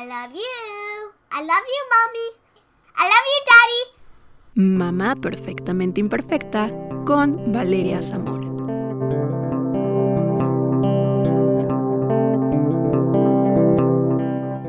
I love you. I love you, mommy. I love you, daddy. Mamá perfectamente imperfecta con Valeria Zamora.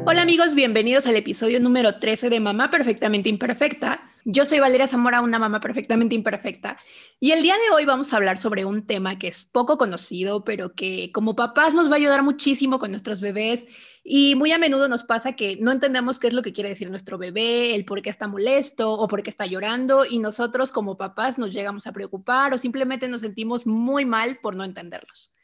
Hola amigos, bienvenidos al episodio número 13 de Mamá Perfectamente Imperfecta. Yo soy Valeria Zamora, una mamá perfectamente imperfecta, y el día de hoy vamos a hablar sobre un tema que es poco conocido, pero que como papás nos va a ayudar muchísimo con nuestros bebés y muy a menudo nos pasa que no entendemos qué es lo que quiere decir nuestro bebé, el por qué está molesto o por qué está llorando y nosotros como papás nos llegamos a preocupar o simplemente nos sentimos muy mal por no entenderlos.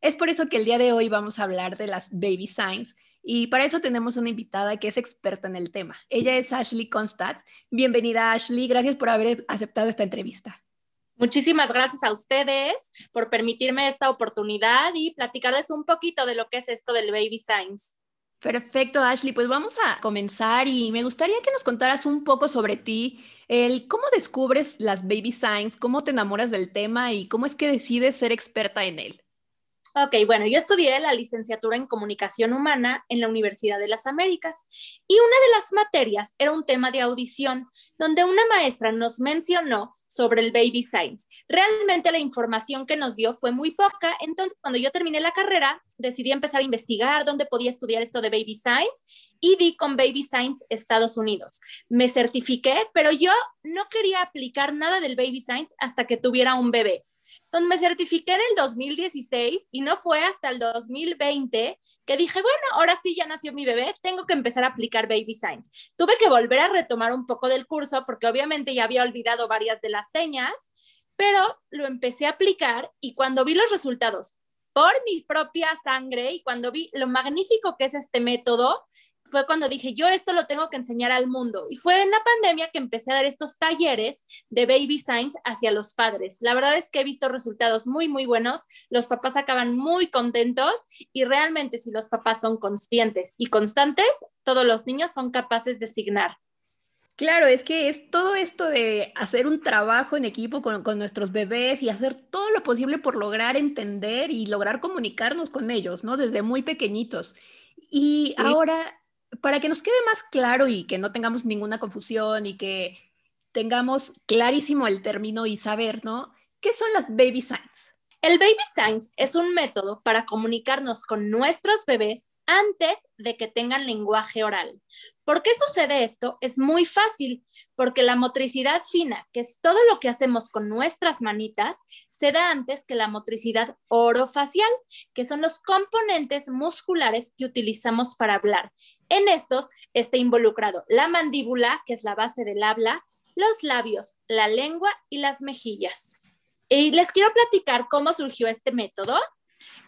Es por eso que el día de hoy vamos a hablar de las baby signs y para eso tenemos una invitada que es experta en el tema. Ella es Ashley Constat. Bienvenida Ashley, gracias por haber aceptado esta entrevista. Muchísimas gracias a ustedes por permitirme esta oportunidad y platicarles un poquito de lo que es esto del Baby Signs. Perfecto, Ashley. Pues vamos a comenzar y me gustaría que nos contaras un poco sobre ti, el cómo descubres las baby signs, cómo te enamoras del tema y cómo es que decides ser experta en él. Ok, bueno, yo estudié la licenciatura en comunicación humana en la Universidad de las Américas y una de las materias era un tema de audición, donde una maestra nos mencionó sobre el baby signs. Realmente la información que nos dio fue muy poca, entonces cuando yo terminé la carrera decidí empezar a investigar dónde podía estudiar esto de baby signs y di con Baby Signs Estados Unidos. Me certifiqué, pero yo no quería aplicar nada del baby signs hasta que tuviera un bebé. Entonces me certifiqué en el 2016 y no fue hasta el 2020 que dije, bueno, ahora sí ya nació mi bebé, tengo que empezar a aplicar Baby Signs. Tuve que volver a retomar un poco del curso porque obviamente ya había olvidado varias de las señas, pero lo empecé a aplicar y cuando vi los resultados por mi propia sangre y cuando vi lo magnífico que es este método, fue cuando dije, yo esto lo tengo que enseñar al mundo. Y fue en la pandemia que empecé a dar estos talleres de baby signs hacia los padres. La verdad es que he visto resultados muy, muy buenos. Los papás acaban muy contentos y realmente si los papás son conscientes y constantes, todos los niños son capaces de signar. Claro, es que es todo esto de hacer un trabajo en equipo con, con, nuestros bebés y hacer todo lo posible por lograr entender y lograr comunicarnos con ellos, ¿no? Desde muy pequeñitos. Y ahora para que nos quede más claro y que no tengamos ninguna confusión y que tengamos clarísimo el término y saber, ¿no? ¿Qué son las baby signs? El baby signs es un método para comunicarnos con nuestros bebés antes de que tengan lenguaje oral. ¿Por qué sucede esto? Es muy fácil, porque la motricidad fina, que es todo lo que hacemos con nuestras manitas, se da antes que la motricidad orofacial, que son los componentes musculares que utilizamos para hablar. En estos está involucrado la mandíbula, que es la base del habla, los labios, la lengua y las mejillas. Y les quiero platicar cómo surgió este método.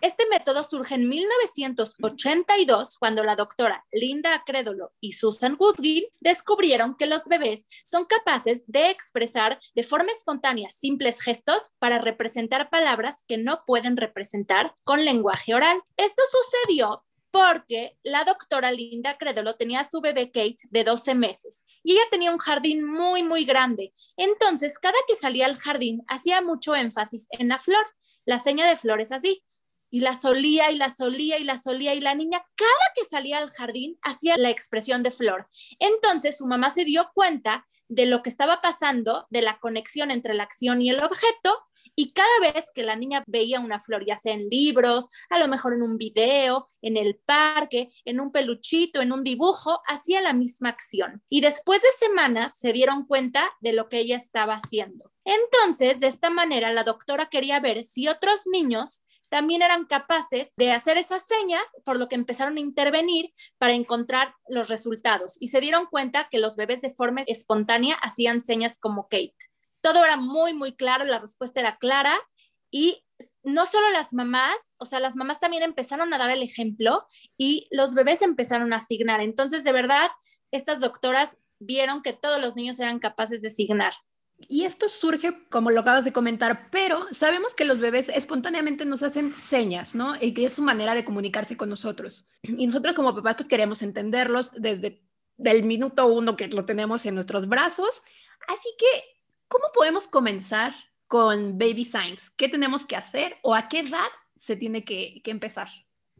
Este método surge en 1982 cuando la doctora Linda Acredolo y Susan Woodgill descubrieron que los bebés son capaces de expresar de forma espontánea simples gestos para representar palabras que no pueden representar con lenguaje oral. Esto sucedió porque la doctora Linda Credolo tenía su bebé Kate de 12 meses y ella tenía un jardín muy, muy grande. Entonces, cada que salía al jardín, hacía mucho énfasis en la flor. La seña de flor es así y la solía y la solía y la solía y la niña cada que salía al jardín hacía la expresión de flor. Entonces su mamá se dio cuenta de lo que estaba pasando, de la conexión entre la acción y el objeto y cada vez que la niña veía una flor, ya sea en libros, a lo mejor en un video, en el parque, en un peluchito, en un dibujo, hacía la misma acción. Y después de semanas se dieron cuenta de lo que ella estaba haciendo. Entonces, de esta manera, la doctora quería ver si otros niños también eran capaces de hacer esas señas, por lo que empezaron a intervenir para encontrar los resultados y se dieron cuenta que los bebés de forma espontánea hacían señas como Kate. Todo era muy, muy claro, la respuesta era clara y no solo las mamás, o sea, las mamás también empezaron a dar el ejemplo y los bebés empezaron a asignar. Entonces, de verdad, estas doctoras vieron que todos los niños eran capaces de asignar. Y esto surge, como lo acabas de comentar, pero sabemos que los bebés espontáneamente nos hacen señas, ¿no? Y que es su manera de comunicarse con nosotros. Y nosotros como papás pues queremos entenderlos desde el minuto uno que lo tenemos en nuestros brazos. Así que, ¿cómo podemos comenzar con baby signs? ¿Qué tenemos que hacer o a qué edad se tiene que, empezar?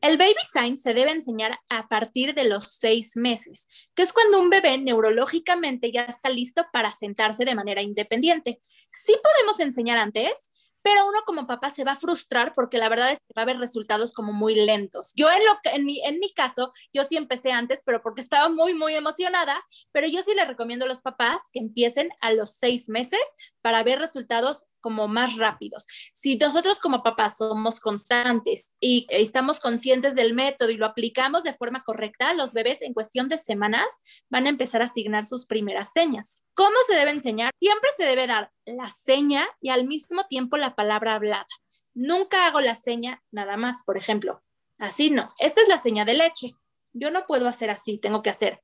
El baby sign se debe enseñar a partir de los seis meses, que es cuando un bebé neurológicamente ya está listo para sentarse de manera independiente. Sí podemos enseñar antes, pero uno como papá se va a frustrar porque la verdad es que va a haber resultados como muy lentos. Yo en, lo que, en, mi, en mi caso, yo sí empecé antes, pero porque estaba muy, muy emocionada, pero yo sí le recomiendo a los papás que empiecen a los seis meses para ver resultados como más rápidos. Si nosotros como papás somos constantes y estamos conscientes del método y lo aplicamos de forma correcta, los bebés en cuestión de semanas van a empezar a asignar sus primeras señas. ¿Cómo se debe enseñar? Siempre se debe dar la seña y al mismo tiempo la palabra hablada. Nunca hago la seña nada más, por ejemplo. Así no. Esta es la seña de leche. Yo no puedo hacer así, tengo que hacer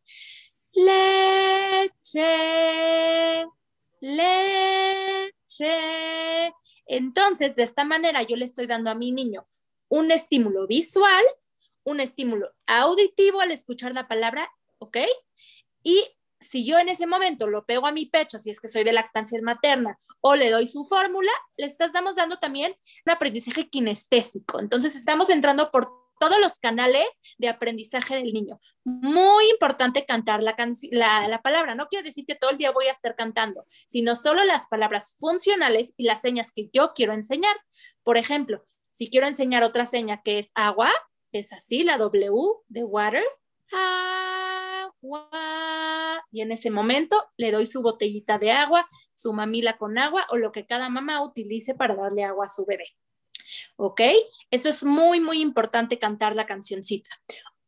leche, leche. Entonces, de esta manera yo le estoy dando a mi niño un estímulo visual, un estímulo auditivo al escuchar la palabra, ¿ok? Y si yo en ese momento lo pego a mi pecho, si es que soy de lactancia materna, o le doy su fórmula, le estamos dando también un aprendizaje kinestésico. Entonces, estamos entrando por todos los canales de aprendizaje del niño. Muy importante cantar la, la, palabra. No quiere decir que todo el día voy a estar cantando, sino solo las palabras funcionales y las señas que yo quiero enseñar. Por ejemplo, si quiero enseñar otra seña que es agua, es así, la W de water. Agua. Y en ese momento le doy su botellita de agua, su mamila con agua o lo que cada mamá utilice para darle agua a su bebé. ¿Ok? Eso es muy, muy importante cantar la cancioncita.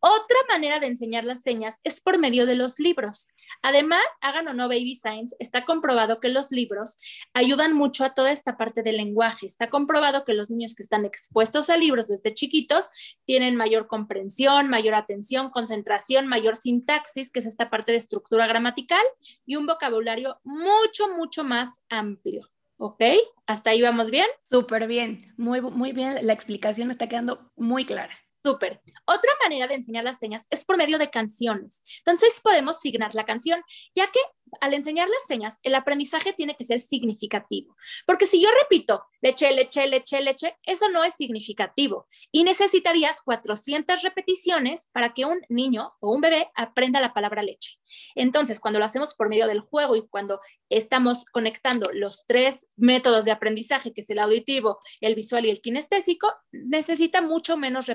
Otra manera de enseñar las señas es por medio de los libros. Además, hagan o no Baby Science, está comprobado que los libros ayudan mucho a toda esta parte del lenguaje. Está comprobado que los niños que están expuestos a libros desde chiquitos tienen mayor comprensión, mayor atención, concentración, mayor sintaxis, que es esta parte de estructura gramatical, y un vocabulario mucho, mucho más amplio. ¿Ok? ¿Hasta ahí vamos bien? Súper bien, muy, muy bien. La explicación me está quedando muy clara. Súper. Otra manera de enseñar las señas es por medio de canciones. Entonces podemos signar la canción, ya que al enseñar las señas, el aprendizaje tiene que ser significativo. Porque si yo repito, leche, leche, leche, leche, eso no es significativo. Y necesitarías 400 repeticiones para que un niño o un bebé aprenda la palabra leche. Entonces, cuando lo hacemos por medio del juego y cuando estamos conectando los tres métodos de aprendizaje, que es el auditivo, el visual y el kinestésico, necesita mucho menos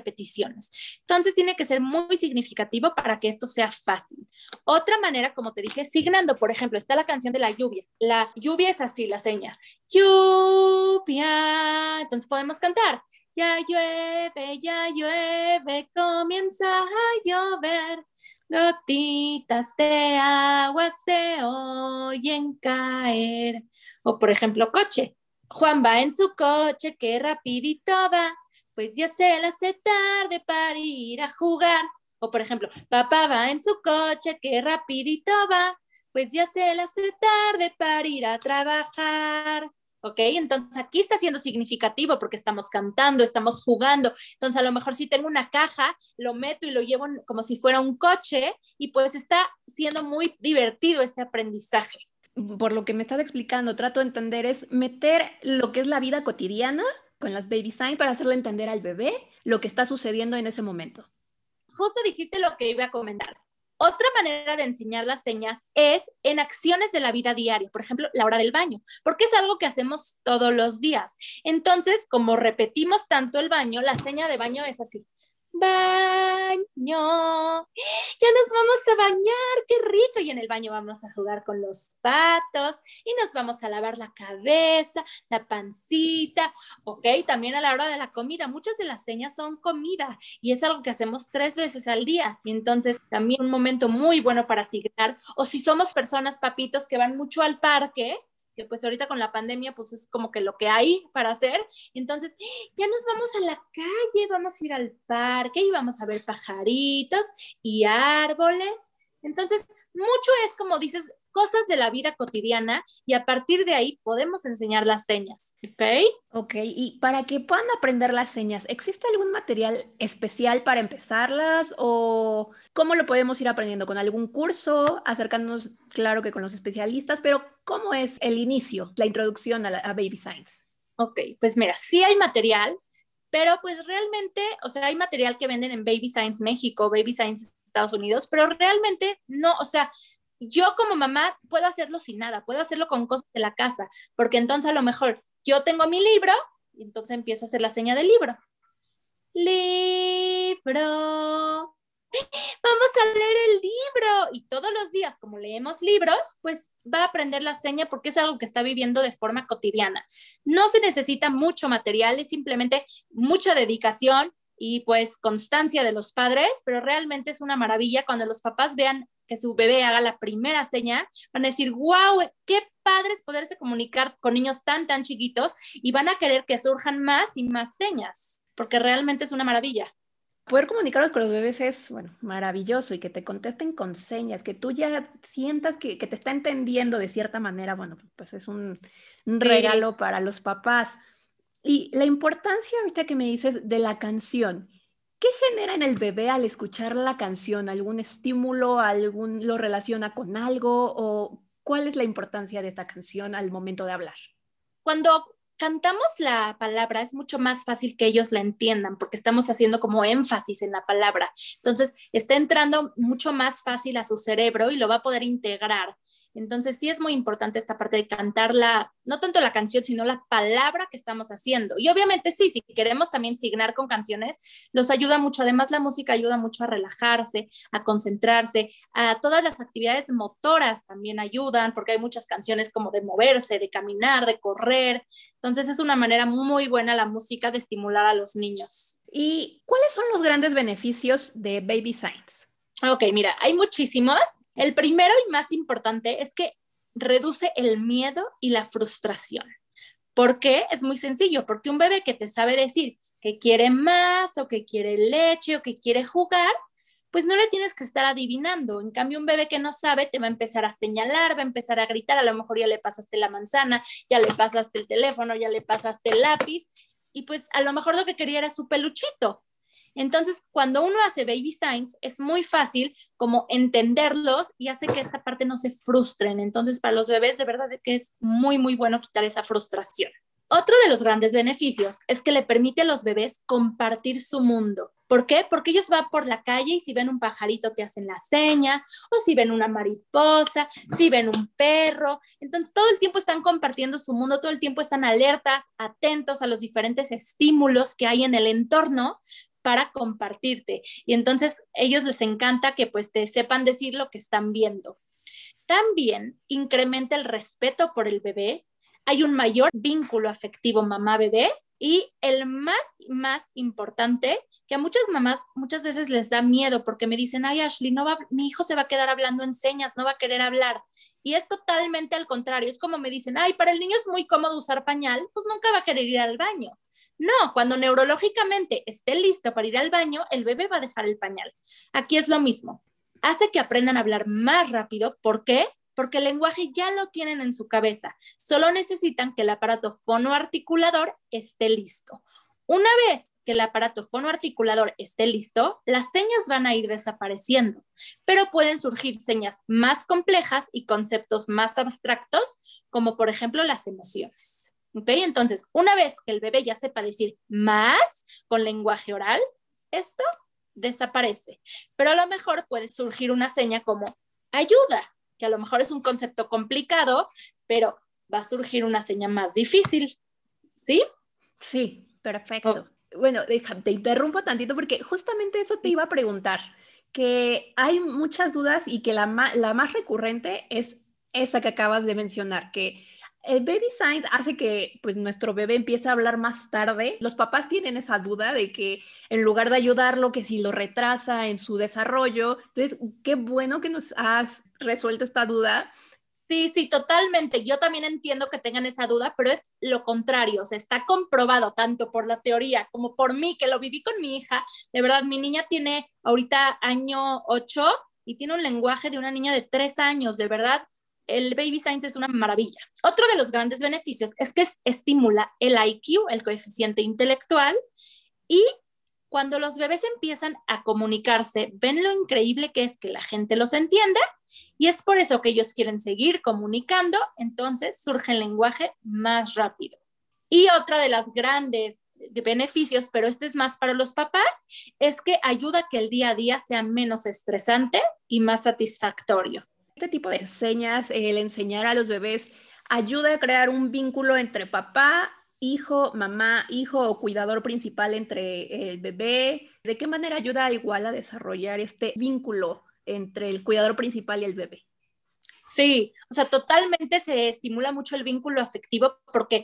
Entonces, tiene que ser muy significativo para que esto sea fácil. Otra manera, como te dije, signando por por ejemplo, está la canción de la lluvia. La lluvia es así, la seña. Lluvia. Entonces podemos cantar. Ya llueve, ya llueve, comienza a llover. Gotitas de agua se oyen caer. O por ejemplo, coche. Juan va en su coche, que rapidito va, pues ya se le hace tarde para ir a jugar. O por ejemplo, papá va en su coche, que rapidito va, pues ya se le hace tarde para ir a trabajar. ¿Ok? Entonces aquí está siendo significativo porque estamos cantando, estamos jugando. Entonces a lo mejor si tengo una caja, lo meto y lo llevo como si fuera un coche y pues está siendo muy divertido este aprendizaje. Por lo que me estás explicando, trato de entender es meter lo que es la vida cotidiana con las baby signs para hacerle entender al bebé lo que está sucediendo en ese momento. Justo dijiste lo que iba a comentar. Otra manera de enseñar las señas es en acciones de la vida diaria, por ejemplo, la hora del baño, porque es algo que hacemos todos los días. Entonces, como repetimos tanto el baño, la seña de baño es así baño. Ya nos vamos a bañar, qué rico. Y en el baño vamos a jugar con los patos y nos vamos a lavar la cabeza, la pancita. Ok, también a la hora de la comida. Muchas de las señas son comida y es algo que hacemos tres veces al día. Entonces también un momento muy bueno para asignar. O si somos personas, papitos, que van mucho al parque, que pues ahorita con la pandemia pues es como que lo que hay para hacer. Entonces, ya nos vamos a la calle, vamos a ir al parque y vamos a ver pajaritos y árboles. Entonces, mucho es como dices, cosas de la vida cotidiana y a partir de ahí podemos enseñar las señas, ¿ok? Ok, y para que puedan aprender las señas, ¿existe algún material especial para empezarlas o cómo lo podemos ir aprendiendo? ¿Con algún curso? Acercándonos, claro que con los especialistas, pero ¿cómo es el inicio, la introducción a, Baby Science? Ok, pues mira, sí hay material, pero pues realmente, o sea, hay material que venden en Baby Science México, Baby Science Estados Unidos, pero realmente no, o sea, yo como mamá puedo hacerlo sin nada, puedo hacerlo con cosas de la casa, porque entonces a lo mejor yo tengo mi libro y entonces empiezo a hacer la seña del libro. Libro, vamos a leer el libro. Y todos los días, como leemos libros, pues va a aprender la seña porque es algo que está viviendo de forma cotidiana. No se necesita mucho material, es simplemente mucha dedicación y pues constancia de los padres, pero realmente es una maravilla cuando los papás vean que su bebé haga la primera seña, van a decir, wow, qué padre es poderse comunicar con niños tan, tan chiquitos y van a querer que surjan más y más señas, porque realmente es una maravilla poder comunicarnos con los bebés es, bueno, maravilloso y que te contesten con señas, que tú ya sientas que, te está entendiendo de cierta manera, bueno, pues es un, regalo para los papás. Y la importancia ahorita que me dices de la canción, ¿qué genera en el bebé al escuchar la canción? ¿Algún estímulo? ¿Algún lo relaciona con algo? ¿O cuál es la importancia de esta canción al momento de hablar? Cuando cantamos la palabra, es mucho más fácil que ellos la entiendan porque estamos haciendo como énfasis en la palabra. Entonces, está entrando mucho más fácil a su cerebro y lo va a poder integrar. Entonces sí es muy importante esta parte de cantar la, no tanto la canción, sino la palabra que estamos haciendo. Y obviamente sí, si queremos también signar con canciones, los ayuda mucho. Además, la música ayuda mucho a relajarse, a concentrarse, a todas las actividades motoras también ayudan, porque hay muchas canciones como de moverse, de caminar, de correr. Entonces es una manera muy buena la música de estimular a los niños. ¿Y cuáles son los grandes beneficios de Baby Science? Ok, mira, hay muchísimos. El primero y más importante es que reduce el miedo y la frustración. ¿Por qué? Es muy sencillo, porque un bebé que te sabe decir que quiere más o que quiere leche o que quiere jugar, pues no le tienes que estar adivinando. En cambio, un bebé que no sabe te va a empezar a señalar, va a empezar a gritar, a lo mejor ya le pasaste la manzana, ya le pasaste el teléfono, ya le pasaste el lápiz, y pues a lo mejor lo que quería era su peluchito. Entonces, cuando uno hace baby signs, es muy fácil como entenderlos y hace que esta parte no se frustren. Entonces, para los bebés, de verdad que es muy, muy bueno quitar esa frustración. Otro de los grandes beneficios es que le permite a los bebés compartir su mundo. ¿Por qué? Porque ellos van por la calle y si ven un pajarito te hacen la seña, o si ven una mariposa, si ven un perro. Entonces todo el tiempo están compartiendo su mundo, todo el tiempo están alertas, atentos a los diferentes estímulos que hay en el entorno para compartirte. Y entonces ellos les encanta que pues te sepan decir lo que están viendo. También incrementa el respeto por el bebé. Hay un mayor vínculo afectivo mamá-bebé y el más, más importante, que a muchas mamás muchas veces les da miedo porque me dicen, ay Ashley, no va, mi hijo se va a quedar hablando en señas, no va a querer hablar. Y es totalmente al contrario, es como me dicen, ay, para el niño es muy cómodo usar pañal, pues nunca va a querer ir al baño. No, cuando neurológicamente esté listo para ir al baño, el bebé va a dejar el pañal. Aquí es lo mismo. Hace que aprendan a hablar más rápido. ¿Por qué? Porque el lenguaje ya lo tienen en su cabeza, solo necesitan que el aparato fonoarticulador esté listo. Una vez que el aparato fonoarticulador esté listo, las señas van a ir desapareciendo, pero pueden surgir señas más complejas y conceptos más abstractos, como por ejemplo las emociones. ¿Ok? Entonces, una vez que el bebé ya sepa decir más con lenguaje oral, esto desaparece, pero a lo mejor puede surgir una seña como ayuda que a lo mejor es un concepto complicado, pero va a surgir una señal más difícil. ¿Sí? Sí, perfecto. Oh. Bueno, te interrumpo tantito porque justamente eso te iba a preguntar, que hay muchas dudas y que la, la más recurrente es esa que acabas de mencionar, que el baby sign hace que pues nuestro bebé empiece a hablar más tarde. Los papás tienen esa duda de que en lugar de ayudarlo, que si lo retrasa en su desarrollo. Entonces, qué bueno que nos has resuelto esta duda. Sí, sí, totalmente. Yo también entiendo que tengan esa duda, pero es lo contrario. O está comprobado tanto por la teoría como por mí, que lo viví con mi hija. De verdad, mi niña tiene ahorita año 8 y tiene un lenguaje de una niña de 3 años. De verdad, el Baby Science es una maravilla. Otro de los grandes beneficios es que estimula el IQ, el coeficiente intelectual, y cuando los bebés empiezan a comunicarse, ven lo increíble que es que la gente los entienda y es por eso que ellos quieren seguir comunicando, entonces surge el lenguaje más rápido. Y otra de las grandes beneficios, pero este es más para los papás, es que ayuda a que el día a día sea menos estresante y más satisfactorio. Este tipo de señas, el enseñar a los bebés, ayuda a crear un vínculo entre papá, hijo, mamá, hijo o cuidador principal entre el bebé. ¿De qué manera ayuda igual a desarrollar este vínculo entre el cuidador principal y el bebé? Sí, o sea, totalmente se estimula mucho el vínculo afectivo porque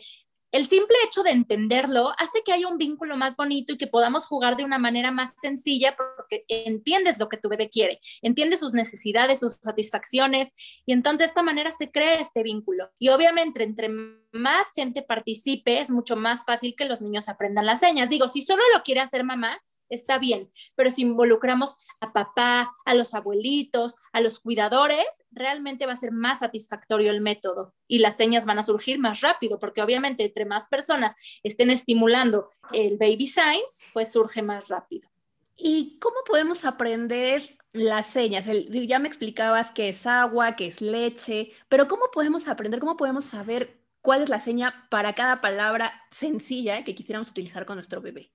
el simple hecho de entenderlo hace que haya un vínculo más bonito y que podamos jugar de una manera más sencilla porque entiendes lo que tu bebé quiere, entiendes sus necesidades, sus satisfacciones y entonces de esta manera se crea este vínculo. Y obviamente entre más gente participe es mucho más fácil que los niños aprendan las señas. Digo, si solo lo quiere hacer mamá, está bien, pero si involucramos a papá, a los abuelitos, a los cuidadores, realmente va a ser más satisfactorio el método y las señas van a surgir más rápido, porque obviamente entre más personas estén estimulando el baby signs, pues surge más rápido. ¿Y cómo podemos aprender las señas? ya me explicabas que es agua, que es leche, pero ¿cómo podemos aprender, cómo podemos saber cuál es la seña para cada palabra sencilla que quisiéramos utilizar con nuestro bebé?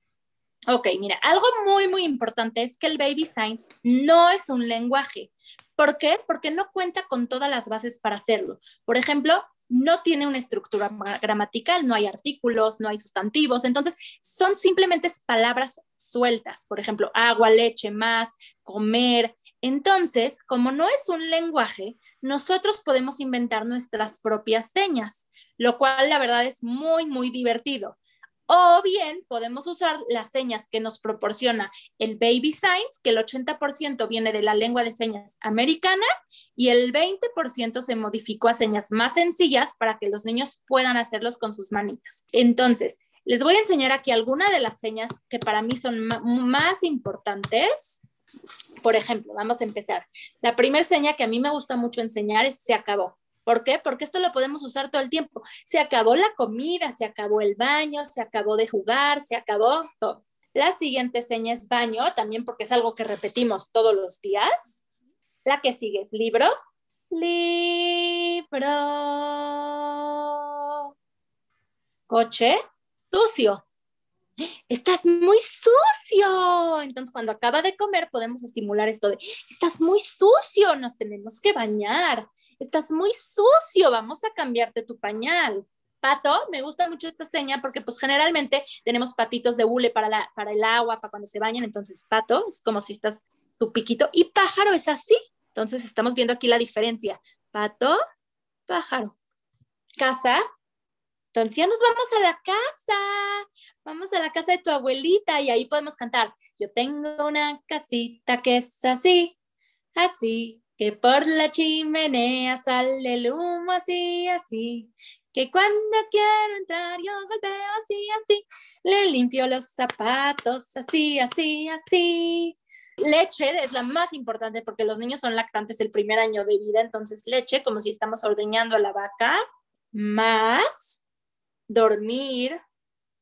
Ok, mira, algo muy, muy importante es que el Baby Science no es un lenguaje. ¿Por qué? Porque no cuenta con todas las bases para hacerlo. Por ejemplo, no tiene una estructura gramatical, no hay artículos, no hay sustantivos, entonces son simplemente palabras sueltas, por ejemplo, agua, leche, más, comer. Entonces, como no es un lenguaje, nosotros podemos inventar nuestras propias señas, lo cual la verdad es muy, muy divertido. O bien podemos usar las señas que nos proporciona el Baby Signs, que el 80% viene de la lengua de señas americana y el 20% se modificó a señas más sencillas para que los niños puedan hacerlos con sus manitas. Entonces, les voy a enseñar aquí algunas de las señas que para mí son más importantes. Por ejemplo, vamos a empezar. La primera seña que a mí me gusta mucho enseñar es se acabó. ¿Por qué? Porque esto lo podemos usar todo el tiempo. Se acabó la comida, se acabó el baño, se acabó de jugar, se acabó todo. La siguiente seña es baño, también porque es algo que repetimos todos los días. La que sigue es libro. Libro. Coche. Sucio. Estás muy sucio. Entonces, cuando acaba de comer, podemos estimular esto de, estás muy sucio, nos tenemos que bañar estás muy sucio, vamos a cambiarte tu pañal. Pato, me gusta mucho esta seña porque pues generalmente tenemos patitos de hule para, la, para el agua, para cuando se bañan, entonces pato es como si estás tu piquito y pájaro es así. Entonces estamos viendo aquí la diferencia. Pato, pájaro. Casa. Entonces ya nos vamos a la casa. Vamos a la casa de tu abuelita y ahí podemos cantar. Yo tengo una casita que es así, así, que por la chimenea sale el humo así, así, que cuando quiero entrar yo golpeo así, así, le limpio los zapatos así, así, así. Leche es la más importante porque los niños son lactantes el primer año de vida, entonces leche, como si estamos ordeñando a la vaca, más dormir,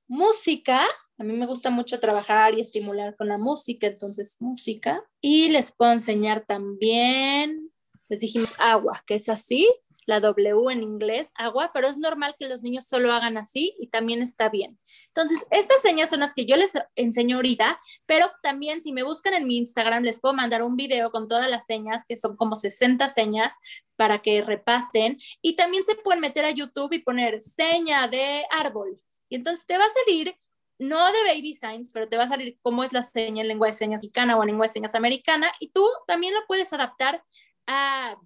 música. A mí me gusta mucho trabajar y estimular con la música, entonces música. Y les puedo enseñar también, les dijimos agua, que es así, la W en inglés, agua, pero es normal que los niños solo hagan así y también está bien. Entonces, estas señas son las que yo les enseño ahorita, pero también si me buscan en mi Instagram, les puedo mandar un video con todas las señas, que son como 60 señas para que repasen. Y también se pueden meter a YouTube y poner seña de árbol entonces te va a salir, no de baby signs, pero te va a salir cómo es la seña en lengua de señas mexicana o en lengua de señas americana, y tú también lo puedes adaptar a,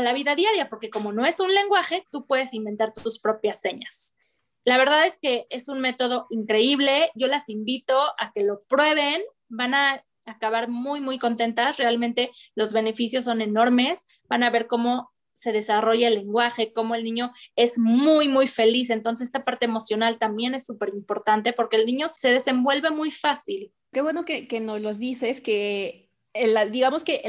la vida diaria, porque como no es un lenguaje, tú puedes inventar tus propias señas. La verdad es que es un método increíble. Yo las invito a que lo prueben. Van a acabar muy, muy contentas. Realmente los beneficios son enormes. Van a ver cómo se desarrolla el lenguaje, cómo el niño es muy, muy feliz. Entonces, esta parte emocional también es súper importante porque el niño se desenvuelve muy fácil. Qué bueno que, nos los dices, que digamos que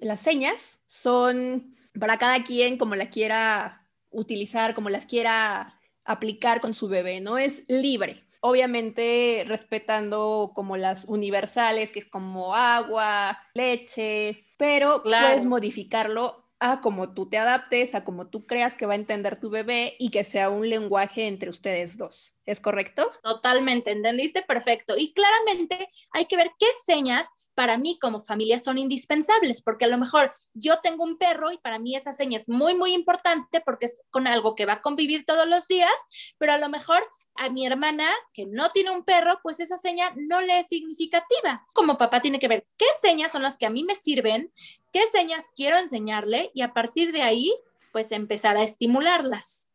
las señas son para cada quien como la quiera utilizar, como las quiera aplicar con su bebé, ¿no? Es libre. Obviamente respetando como las universales, que es como agua, leche, pero puedes modificarlo a como tú te adaptes, a como tú creas que va a entender tu bebé y que sea un lenguaje entre ustedes dos. ¿Es correcto? Totalmente, entendiste perfecto. Y claramente hay que ver qué señas para mí como familia son indispensables, porque a lo mejor yo tengo un perro y para mí esa seña es muy, muy importante porque es con algo que va a convivir todos los días, pero a lo mejor a mi hermana que no tiene un perro, pues esa seña no le es significativa. Como papá tiene que ver qué señas son las que a mí me sirven, qué señas quiero enseñarle y a partir de ahí, pues empezar a estimularlas.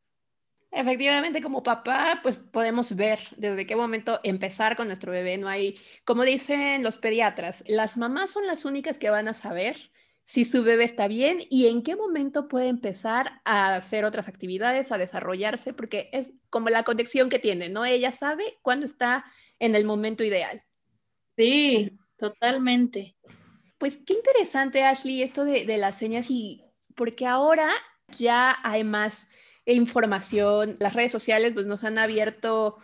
Efectivamente, como papá, pues podemos ver desde qué momento empezar con nuestro bebé. No hay, como dicen los pediatras, las mamás son las únicas que van a saber si su bebé está bien y en qué momento puede empezar a hacer otras actividades, a desarrollarse, porque es como la conexión que tiene, ¿no? Ella sabe cuándo está en el momento ideal. Sí, totalmente. Pues qué interesante, Ashley, esto de, de las señas y porque ahora ya hay más información. Las redes sociales pues, nos han abierto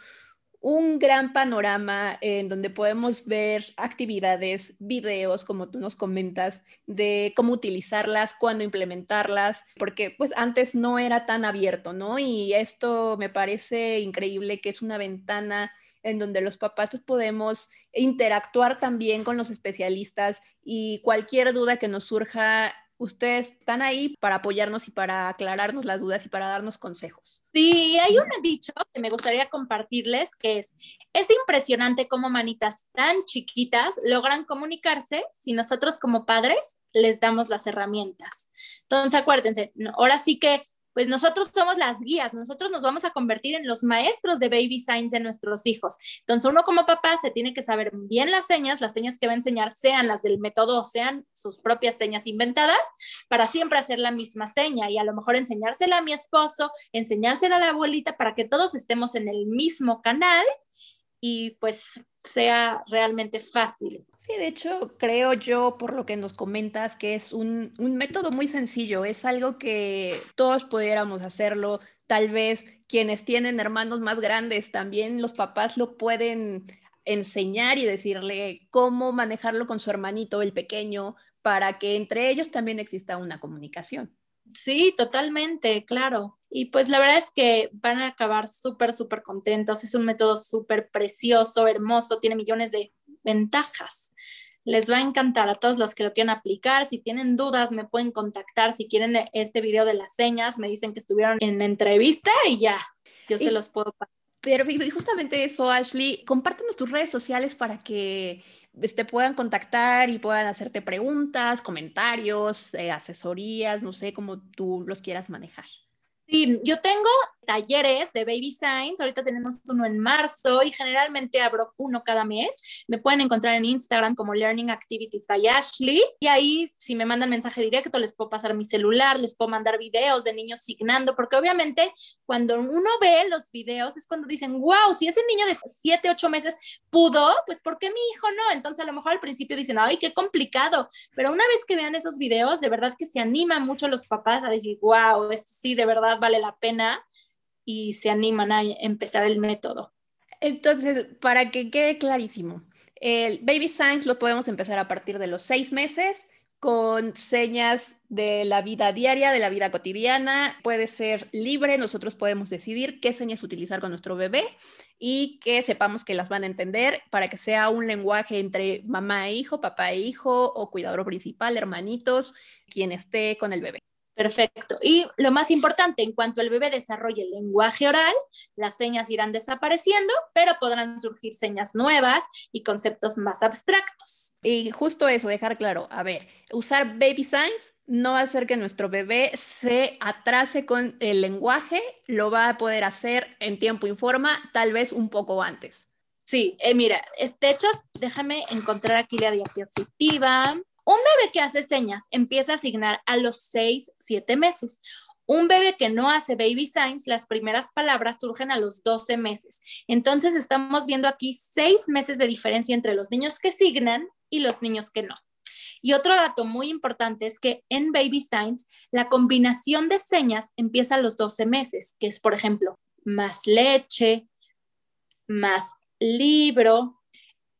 un gran panorama en donde podemos ver actividades, videos, como tú nos comentas, de cómo utilizarlas, cuándo implementarlas, porque pues antes no era tan abierto, ¿no? Y esto me parece increíble que es una ventana en donde los papás pues, podemos interactuar también con los especialistas y cualquier duda que nos surja ustedes están ahí para apoyarnos y para aclararnos las dudas y para darnos consejos. Sí, hay un dicho que me gustaría compartirles que es, es impresionante cómo manitas tan chiquitas logran comunicarse si nosotros como padres les damos las herramientas. Entonces, acuérdense, ahora sí que pues nosotros somos las guías, nosotros nos vamos a convertir en los maestros de baby signs de nuestros hijos. Entonces uno como papá se tiene que saber bien las señas, las señas que va a enseñar sean las del método o sean sus propias señas inventadas, para siempre hacer la misma seña y a lo mejor enseñársela a mi esposo, enseñársela a la abuelita para que todos estemos en el mismo canal y pues sea realmente fácil. Sí, de hecho, creo yo, por lo que nos comentas, que es un, un, método muy sencillo, es algo que todos pudiéramos hacerlo. Tal vez quienes tienen hermanos más grandes, también los papás lo pueden enseñar y decirle cómo manejarlo con su hermanito, el pequeño, para que entre ellos también exista una comunicación. Sí, totalmente, claro. Y pues la verdad es que van a acabar súper, súper contentos. Es un método súper precioso, hermoso, tiene millones de ventajas. Les va a encantar a todos los que lo quieran aplicar. Si tienen dudas, me pueden contactar. Si quieren este video de las señas, me dicen que estuvieron en entrevista y ya, yo se los puedo Pero justamente eso, Ashley, compártenos tus redes sociales para que te este, puedan contactar y puedan hacerte preguntas, comentarios, eh, asesorías, no sé cómo tú los quieras manejar. Sí, yo tengo talleres de baby signs. Ahorita tenemos uno en marzo y generalmente abro uno cada mes. Me pueden encontrar en Instagram como Learning Activities by Ashley. Y ahí, si me mandan mensaje directo, les puedo pasar mi celular, les puedo mandar videos de niños signando, porque obviamente cuando uno ve los videos es cuando dicen, wow, si ese niño de 7, 8 meses pudo, pues ¿por qué mi hijo no? Entonces a lo mejor al principio dicen, ay, qué complicado. Pero una vez que vean esos videos, de verdad que se animan mucho los papás a decir, wow, esto sí, de verdad vale la pena y se animan a empezar el método. Entonces, para que quede clarísimo, el Baby Science lo podemos empezar a partir de los seis meses con señas de la vida diaria, de la vida cotidiana. Puede ser libre, nosotros podemos decidir qué señas utilizar con nuestro bebé y que sepamos que las van a entender para que sea un lenguaje entre mamá e hijo, papá e hijo o cuidador principal, hermanitos, quien esté con el bebé. Perfecto. Y lo más importante, en cuanto el bebé desarrolle el lenguaje oral, las señas irán desapareciendo, pero podrán surgir señas nuevas y conceptos más abstractos. Y justo eso, dejar claro, a ver, usar baby signs no va a hacer que nuestro bebé se atrase con el lenguaje, lo va a poder hacer en tiempo y forma, tal vez un poco antes. Sí, eh, mira, este hecho, déjame encontrar aquí la diapositiva. Un bebé que hace señas empieza a asignar a los 6, 7 meses. Un bebé que no hace baby signs, las primeras palabras surgen a los 12 meses. Entonces estamos viendo aquí 6 meses de diferencia entre los niños que signan y los niños que no. Y otro dato muy importante es que en baby signs la combinación de señas empieza a los 12 meses, que es por ejemplo más leche, más libro.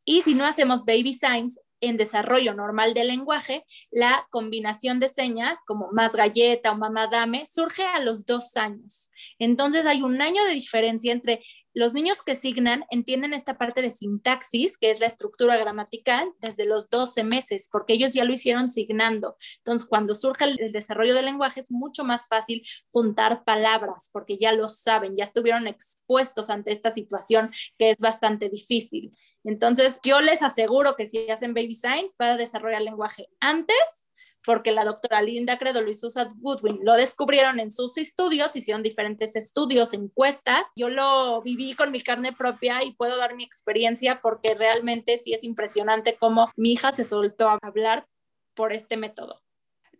Y si no hacemos baby signs, en desarrollo normal del lenguaje, la combinación de señas como más galleta o mamá dame surge a los dos años. Entonces hay un año de diferencia entre los niños que signan entienden esta parte de sintaxis, que es la estructura gramatical, desde los 12 meses, porque ellos ya lo hicieron signando. Entonces, cuando surge el, desarrollo del lenguaje, es mucho más fácil juntar palabras, porque ya lo saben, ya estuvieron expuestos ante esta situación que es bastante difícil. Entonces, yo les aseguro que si hacen baby signs, para desarrollar el lenguaje antes porque la doctora Linda Credo y Susan Goodwin lo descubrieron en sus estudios, hicieron diferentes estudios, encuestas. Yo lo viví con mi carne propia y puedo dar mi experiencia porque realmente sí es impresionante cómo mi hija se soltó a hablar por este método.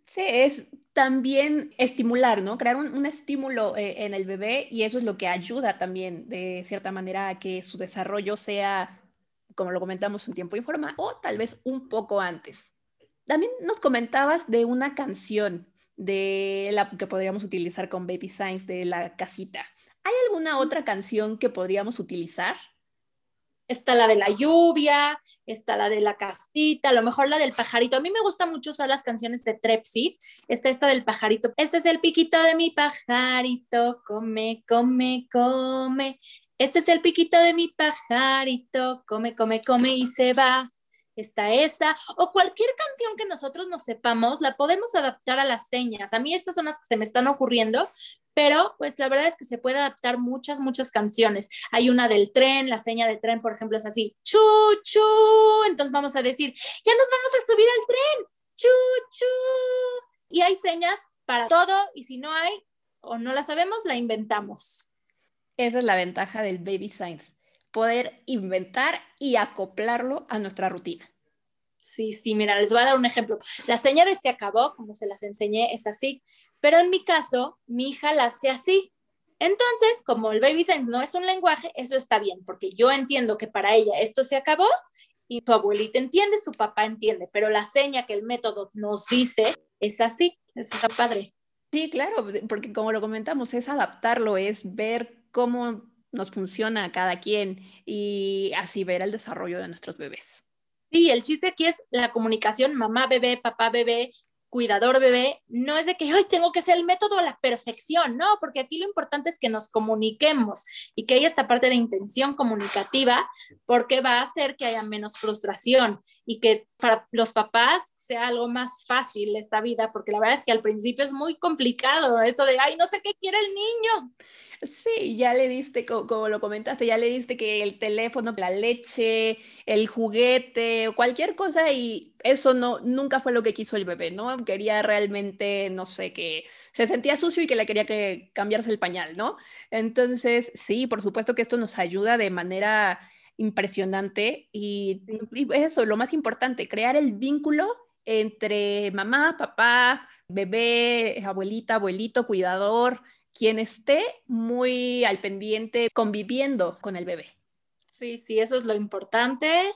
Sí, es también estimular, ¿no? Crear un, estímulo eh, en el bebé y eso es lo que ayuda también de cierta manera a que su desarrollo sea, como lo comentamos, un tiempo y forma o tal vez un poco antes. También nos comentabas de una canción de la que podríamos utilizar con Baby Signs de la casita. ¿Hay alguna otra canción que podríamos utilizar? Está la de la lluvia, está la de la casita, a lo mejor la del pajarito. A mí me gusta mucho usar las canciones de Trepsi. Está esta del pajarito. Este es el piquito de mi pajarito, come, come, come. Este es el piquito de mi pajarito, come, come, come y se va está esa, o cualquier canción que nosotros nos sepamos, la podemos adaptar a las señas. A mí estas son las que se me están ocurriendo, pero pues la verdad es que se puede adaptar muchas, muchas canciones. Hay una del tren, la seña del tren, por ejemplo, es así, chu, chu, entonces vamos a decir, ya nos vamos a subir al tren, chu, chu. Y hay señas para todo y si no hay o no la sabemos, la inventamos. Esa es la ventaja del baby science poder inventar y acoplarlo a nuestra rutina. Sí, sí, mira, les voy a dar un ejemplo. La seña de se acabó, como se las enseñé, es así, pero en mi caso, mi hija la hace así. Entonces, como el baby sign no es un lenguaje, eso está bien, porque yo entiendo que para ella esto se acabó y tu abuelita entiende, su papá entiende, pero la seña que el método nos dice es así, es está padre. Sí, claro, porque como lo comentamos, es adaptarlo, es ver cómo nos funciona a cada quien y así ver el desarrollo de nuestros bebés. Sí, el chiste aquí es la comunicación mamá, bebé, papá, bebé, cuidador bebé, no es de que hoy tengo que ser el método a la perfección, no, porque aquí lo importante es que nos comuniquemos y que haya esta parte de intención comunicativa, porque va a hacer que haya menos frustración y que para los papás sea algo más fácil esta vida, porque la verdad es que al principio es muy complicado esto de, ay, no sé qué quiere el niño. Sí, ya le diste, como, lo comentaste, ya le diste que el teléfono, la leche, el juguete, cualquier cosa y eso no, nunca fue lo que quiso el bebé, ¿no? Quería realmente, no sé, que se sentía sucio y que le quería que cambiarse el pañal, ¿no? Entonces, sí, por supuesto que esto nos ayuda de manera impresionante y, y eso, lo más importante, crear el vínculo entre mamá, papá, bebé, abuelita, abuelito, cuidador, quien esté muy al pendiente conviviendo con el bebé. Sí, sí, eso es lo importante.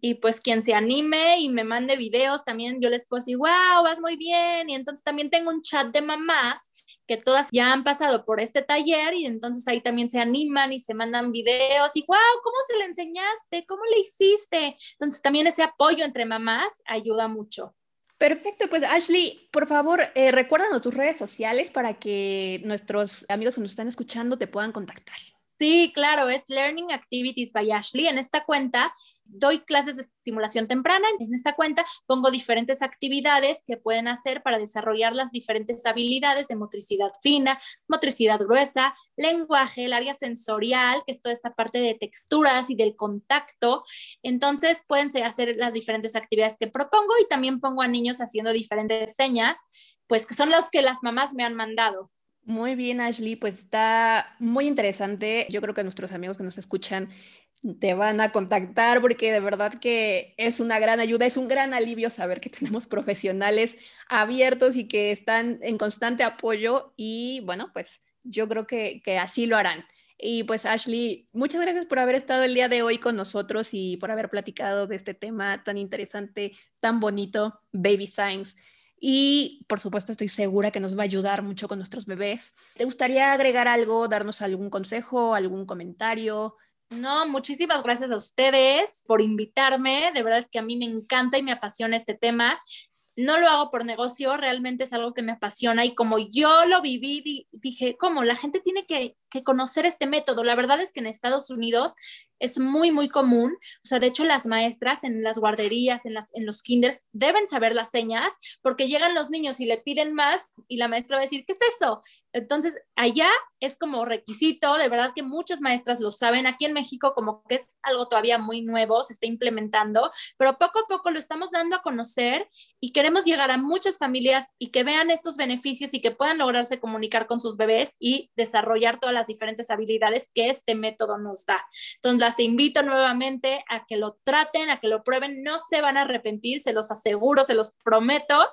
Y pues quien se anime y me mande videos, también yo les puedo decir, wow, vas muy bien. Y entonces también tengo un chat de mamás que todas ya han pasado por este taller y entonces ahí también se animan y se mandan videos y, wow, ¿cómo se le enseñaste? ¿Cómo le hiciste? Entonces también ese apoyo entre mamás ayuda mucho. Perfecto, pues Ashley, por favor, eh, recuérdanos tus redes sociales para que nuestros amigos que nos están escuchando te puedan contactar. Sí, claro, es Learning Activities by Ashley. En esta cuenta doy clases de estimulación temprana. En esta cuenta pongo diferentes actividades que pueden hacer para desarrollar las diferentes habilidades de motricidad fina, motricidad gruesa, lenguaje, el área sensorial, que es toda esta parte de texturas y del contacto. Entonces pueden hacer las diferentes actividades que propongo y también pongo a niños haciendo diferentes señas, pues que son los que las mamás me han mandado. Muy bien, Ashley, pues está muy interesante. Yo creo que nuestros amigos que nos escuchan te van a contactar porque de verdad que es una gran ayuda, es un gran alivio saber que tenemos profesionales abiertos y que están en constante apoyo y bueno, pues yo creo que, que así lo harán. Y pues Ashley, muchas gracias por haber estado el día de hoy con nosotros y por haber platicado de este tema tan interesante, tan bonito, Baby Science. Y por supuesto estoy segura que nos va a ayudar mucho con nuestros bebés. ¿Te gustaría agregar algo, darnos algún consejo, algún comentario No, muchísimas gracias a ustedes por invitarme. De verdad es que a mí me encanta y me apasiona este tema no lo hago por negocio, realmente es algo que me apasiona y como yo lo viví, dije, ¿cómo? La gente tiene que, conocer este método. La verdad es que en Estados Unidos es muy, muy común. O sea, de hecho, las maestras en las guarderías, en, las, en los kinders, deben saber las señas porque llegan los niños y le piden más y la maestra va a decir, ¿qué es eso? Entonces, allá es como requisito, de verdad que muchas maestras lo saben. Aquí en México como que es algo todavía muy nuevo, se está implementando, pero poco a poco lo estamos dando a conocer y queremos llegar a muchas familias y que vean estos beneficios y que puedan lograrse comunicar con sus bebés y desarrollar todas las diferentes habilidades que este método nos da. Entonces, las invito nuevamente a que lo traten, a que lo prueben, no se van a arrepentir, se los aseguro, se los prometo.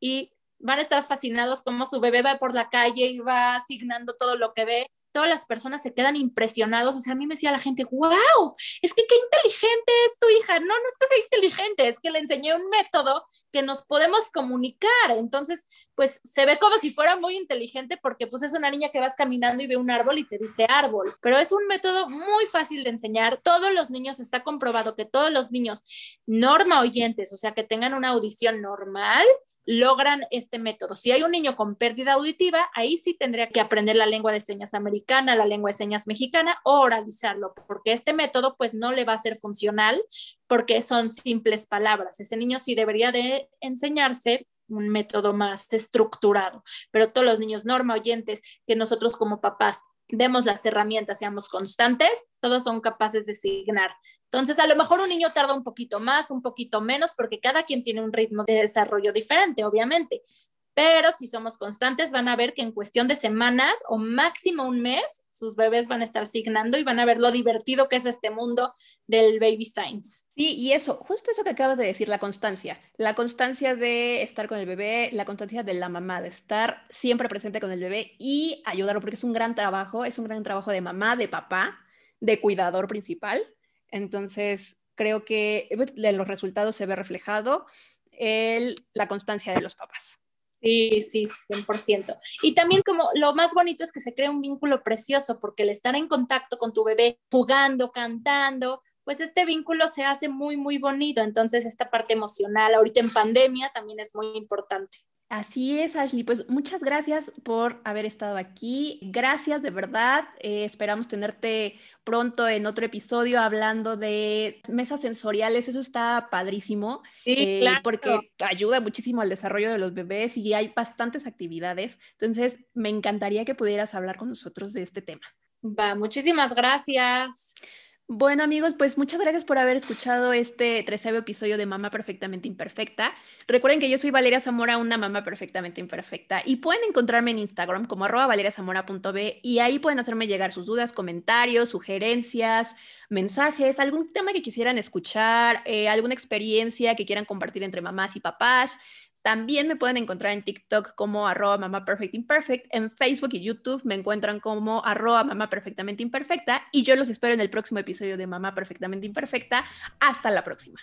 Y van a estar fascinados como su bebé va por la calle y va asignando todo lo que ve todas las personas se quedan impresionados. O sea, a mí me decía la gente, wow, es que qué inteligente es tu hija. No, no es que sea inteligente, es que le enseñé un método que nos podemos comunicar. Entonces, pues se ve como si fuera muy inteligente porque pues es una niña que vas caminando y ve un árbol y te dice árbol. Pero es un método muy fácil de enseñar. Todos los niños, está comprobado que todos los niños norma oyentes, o sea, que tengan una audición normal, logran este método. Si hay un niño con pérdida auditiva, ahí sí tendría que aprender la lengua de señas americana, la lengua de señas mexicana o oralizarlo, porque este método pues no le va a ser funcional porque son simples palabras. Ese niño sí debería de enseñarse un método más estructurado, pero todos los niños norma oyentes que nosotros como papás demos las herramientas, seamos constantes, todos son capaces de signar. Entonces, a lo mejor un niño tarda un poquito más, un poquito menos, porque cada quien tiene un ritmo de desarrollo diferente, obviamente pero si somos constantes van a ver que en cuestión de semanas o máximo un mes, sus bebés van a estar signando y van a ver lo divertido que es este mundo del baby science. Sí, y eso, justo eso que acabas de decir, la constancia, la constancia de estar con el bebé, la constancia de la mamá, de estar siempre presente con el bebé y ayudarlo, porque es un gran trabajo, es un gran trabajo de mamá, de papá, de cuidador principal. Entonces, creo que en los resultados se ve reflejado la constancia de los papás. Sí, sí, 100%. Y también como lo más bonito es que se crea un vínculo precioso, porque el estar en contacto con tu bebé, jugando, cantando, pues este vínculo se hace muy, muy bonito. Entonces, esta parte emocional, ahorita en pandemia, también es muy importante. Así es, Ashley. Pues muchas gracias por haber estado aquí. Gracias de verdad. Eh, esperamos tenerte pronto en otro episodio hablando de mesas sensoriales. Eso está padrísimo. Sí, eh, claro. Porque ayuda muchísimo al desarrollo de los bebés y hay bastantes actividades. Entonces, me encantaría que pudieras hablar con nosotros de este tema. Va, muchísimas gracias. Bueno amigos, pues muchas gracias por haber escuchado este treceavo episodio de Mamá Perfectamente Imperfecta. Recuerden que yo soy Valeria Zamora, una mamá perfectamente imperfecta, y pueden encontrarme en Instagram como arroba valeriazamora.b y ahí pueden hacerme llegar sus dudas, comentarios, sugerencias, mensajes, algún tema que quisieran escuchar, eh, alguna experiencia que quieran compartir entre mamás y papás. También me pueden encontrar en TikTok como arroba mamá perfect imperfect. En Facebook y YouTube me encuentran como arroba mamá perfectamente imperfecta. Y yo los espero en el próximo episodio de Mamá Perfectamente Imperfecta. Hasta la próxima.